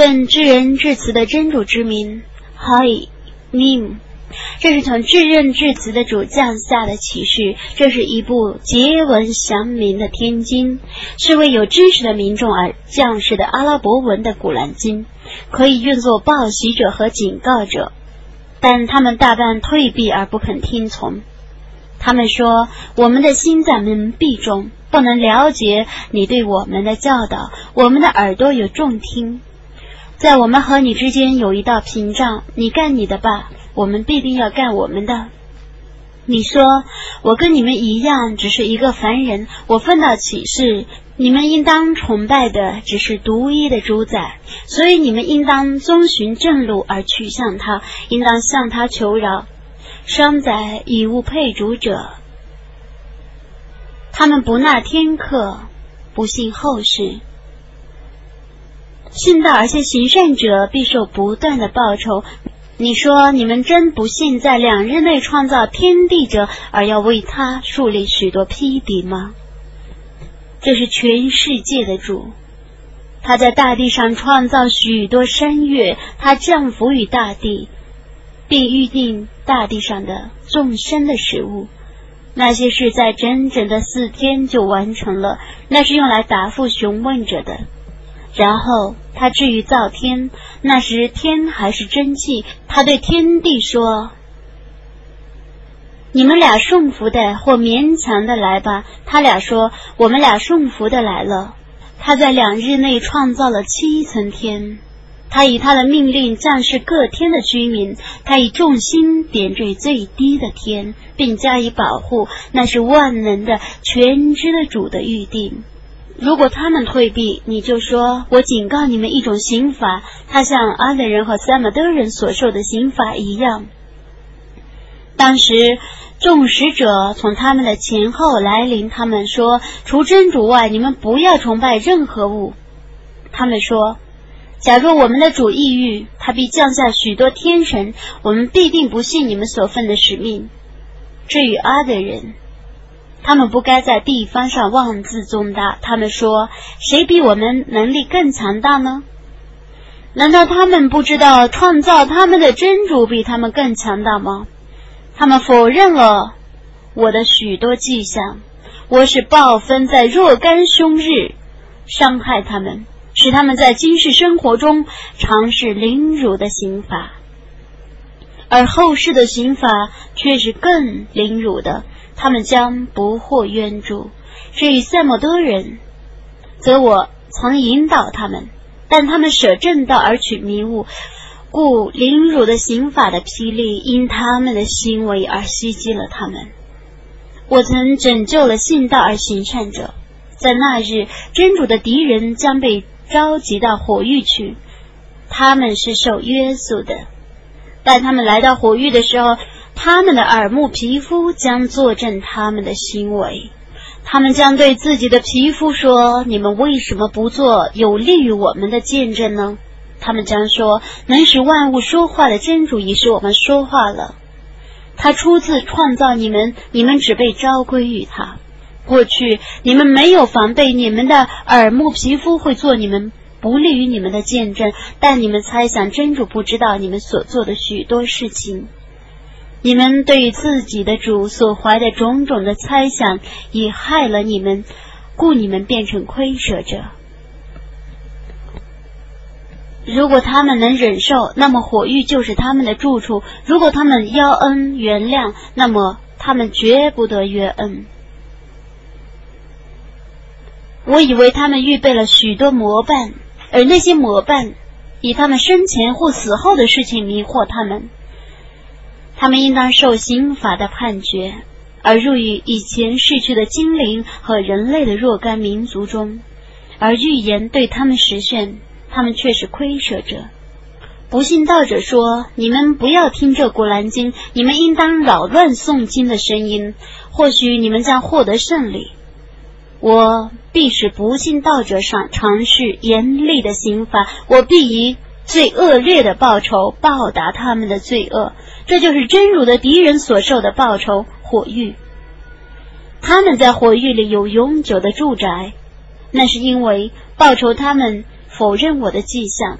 奉至仁至慈的真主之名，Hi Nim，这是从至仁至慈的主降下的启示。这是一部结文祥明的天经，是为有知识的民众而降世的阿拉伯文的古兰经，可以用作报喜者和警告者。但他们大半退避而不肯听从。他们说：“我们的心在蒙蔽中，不能了解你对我们的教导。我们的耳朵有重听。”在我们和你之间有一道屏障，你干你的吧，我们必定要干我们的。你说我跟你们一样，只是一个凡人，我分到启示，你们应当崇拜的只是独一的主宰，所以你们应当遵循正路而去向他，应当向他求饶。商载以物配主者，他们不纳天客，不信后世。信道而且行善者必受不断的报酬。你说你们真不信在两日内创造天地者，而要为他树立许多批敌吗？这是全世界的主，他在大地上创造许多山岳，他降福于大地，并预定大地上的众生的食物。那些事在整整的四天就完成了，那是用来答复询问者的。然后他至于造天，那时天还是真气。他对天地说：“你们俩顺服的或勉强的来吧。”他俩说：“我们俩顺服的来了。”他在两日内创造了七层天，他以他的命令降示各天的居民，他以重心点缀最低的天，并加以保护。那是万能的全知的主的预定。如果他们退避，你就说：“我警告你们一种刑罚，它像阿德人和萨马德人所受的刑罚一样。”当时众使者从他们的前后来临，他们说：“除真主外，你们不要崇拜任何物。”他们说：“假若我们的主抑郁，他必降下许多天神，我们必定不信你们所奉的使命。”至于阿德人，他们不该在地方上妄自重大。他们说：“谁比我们能力更强大呢？难道他们不知道创造他们的真主比他们更强大吗？”他们否认了我的许多迹象。我是暴风在若干凶日伤害他们，使他们在今世生活中尝试凌辱的刑罚，而后世的刑罚却是更凌辱的。他们将不获援助。至于塞莫多人，则我曾引导他们，但他们舍正道而取迷雾，故凌辱的刑法的霹雳因他们的行为而袭击了他们。我曾拯救了信道而行善者，在那日，真主的敌人将被召集到火狱去，他们是受约束的。但他们来到火狱的时候，他们的耳目皮肤将作证他们的行为，他们将对自己的皮肤说：“你们为什么不做有利于我们的见证呢？”他们将说：“能使万物说话的真主已使我们说话了。他初次创造你们，你们只被召归于他。过去你们没有防备，你们的耳目皮肤会做你们不利于你们的见证，但你们猜想真主不知道你们所做的许多事情。”你们对于自己的主所怀的种种的猜想，已害了你们，故你们变成亏舍者。如果他们能忍受，那么火狱就是他们的住处；如果他们邀恩原谅，那么他们绝不得约恩。我以为他们预备了许多模伴，而那些模伴以他们生前或死后的事情迷惑他们。他们应当受刑法的判决，而入于以前逝去的精灵和人类的若干民族中，而预言对他们实现，他们却是窥舍者。不信道者说：“你们不要听这古兰经，你们应当扰乱诵经的声音，或许你们将获得胜利。我必使不信道者上尝试严厉的刑罚，我必以最恶劣的报酬报答他们的罪恶。”这就是真主的敌人所受的报酬——火狱。他们在火狱里有永久的住宅，那是因为报酬他们否认我的迹象。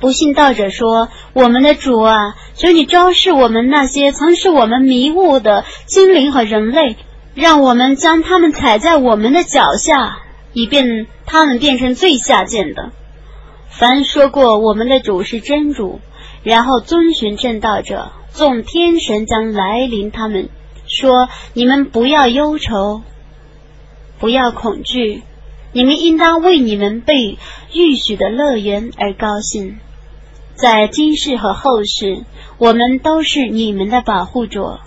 不信道者说：“我们的主啊，求你昭示我们那些曾使我们迷雾的精灵和人类，让我们将他们踩在我们的脚下，以便他们变成最下贱的。凡说过我们的主是真主，然后遵循正道者，众天神将来临他们，说：你们不要忧愁，不要恐惧。”你们应当为你们被预许的乐园而高兴，在今世和后世，我们都是你们的保护者。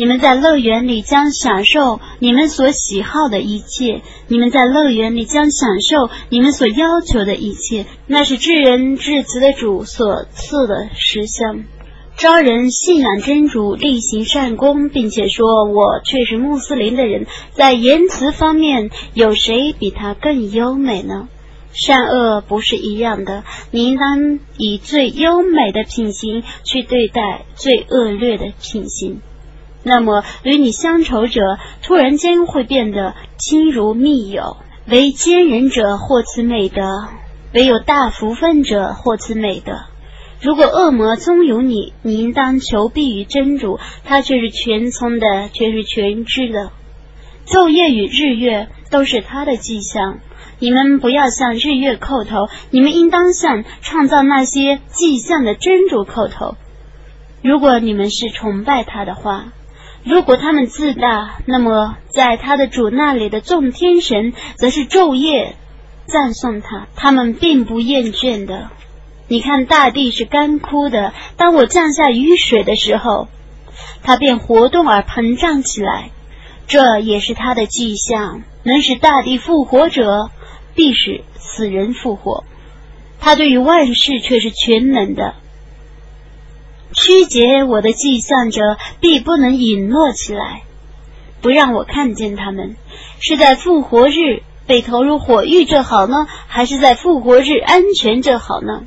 你们在乐园里将享受你们所喜好的一切，你们在乐园里将享受你们所要求的一切，那是至仁至慈的主所赐的实相。招人信仰真主，力行善功，并且说我却是穆斯林的人，在言辞方面有谁比他更优美呢？善恶不是一样的，你应当以最优美的品行去对待最恶劣的品行。那么与你相仇者突然间会变得亲如密友，为奸人者获此美德，唯有大福分者获此美德。如果恶魔纵有你，你应当求庇于真主，他却是全聪的，却是全知的。昼夜与日月都是他的迹象，你们不要向日月叩头，你们应当向创造那些迹象的真主叩头。如果你们是崇拜他的话，如果他们自大，那么在他的主那里的众天神则是昼夜赞颂他，他们并不厌倦的。你看，大地是干枯的。当我降下雨水的时候，它便活动而膨胀起来。这也是它的迹象，能使大地复活者，必使死人复活。他对于万事却是全能的。曲解我的迹象者，必不能隐落起来，不让我看见他们。是在复活日被投入火狱这好呢，还是在复活日安全这好呢？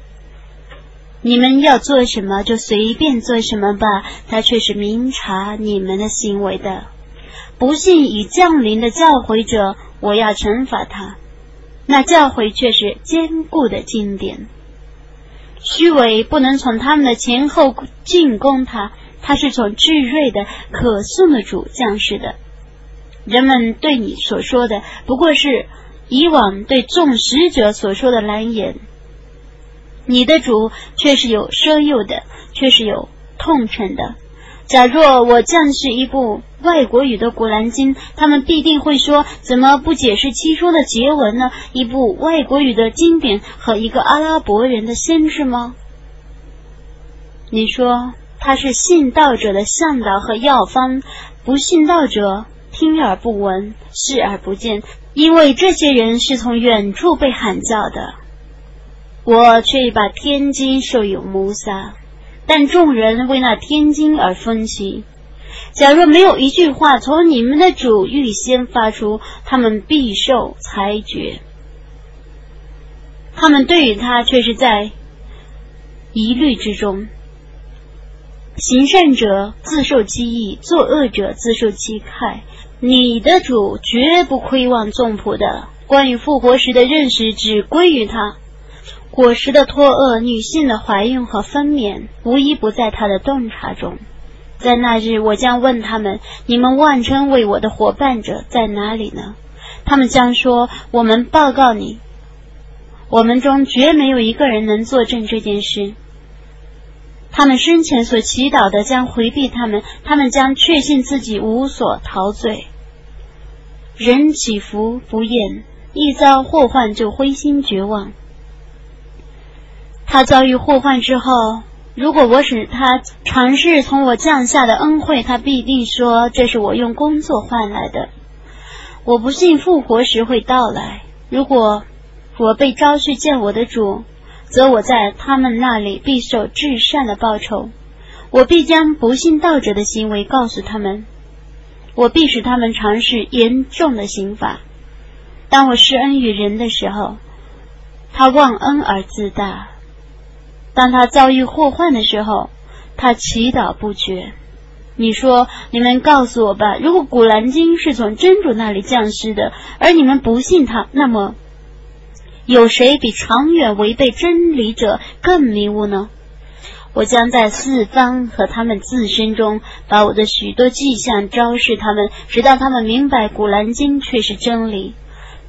你们要做什么就随便做什么吧，他却是明察你们的行为的。不信已降临的教诲者，我要惩罚他。那教诲却是坚固的经典。虚伪不能从他们的前后进攻他，他是从智睿的可颂的主将士的。人们对你所说的，不过是以往对众使者所说的难言。你的主却是有奢诱的，却是有痛诚的。假若我降是一部外国语的古兰经，他们必定会说：怎么不解释其中的结文呢？一部外国语的经典和一个阿拉伯人的先知吗？你说他是信道者的向导和药方，不信道者听而不闻，视而不见，因为这些人是从远处被喊叫的。我却把天经授予穆萨，但众人为那天经而分歧。假若没有一句话从你们的主预先发出，他们必受裁决。他们对于他却是在疑虑之中。行善者自受其益，作恶者自受其害。你的主绝不亏望众仆的。关于复活时的认识，只归于他。果实的脱恶，女性的怀孕和分娩，无一不在他的洞察中。在那日，我将问他们：你们妄称为我的伙伴者在哪里呢？他们将说：我们报告你，我们中绝没有一个人能作证这件事。他们生前所祈祷的将回避他们，他们将确信自己无所陶醉。人起伏不厌，一遭祸患就灰心绝望。他遭遇祸患之后，如果我使他尝试从我降下的恩惠，他必定说这是我用工作换来的。我不信复活时会到来。如果我被招去见我的主，则我在他们那里必受至善的报酬。我必将不信道者的行为告诉他们，我必使他们尝试严重的刑罚。当我施恩于人的时候，他忘恩而自大。当他遭遇祸患的时候，他祈祷不绝。你说：“你们告诉我吧，如果古兰经是从真主那里降世的，而你们不信他，那么有谁比长远违背真理者更迷雾呢？我将在四方和他们自身中，把我的许多迹象昭示他们，直到他们明白《古兰经》却是真理。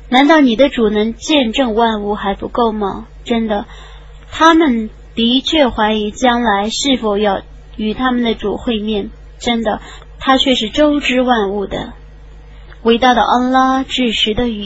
难道你的主能见证万物还不够吗？真的，他们的确怀疑将来是否要与他们的主会面。真的，他却是周知万物的，伟大的安拉至实的语。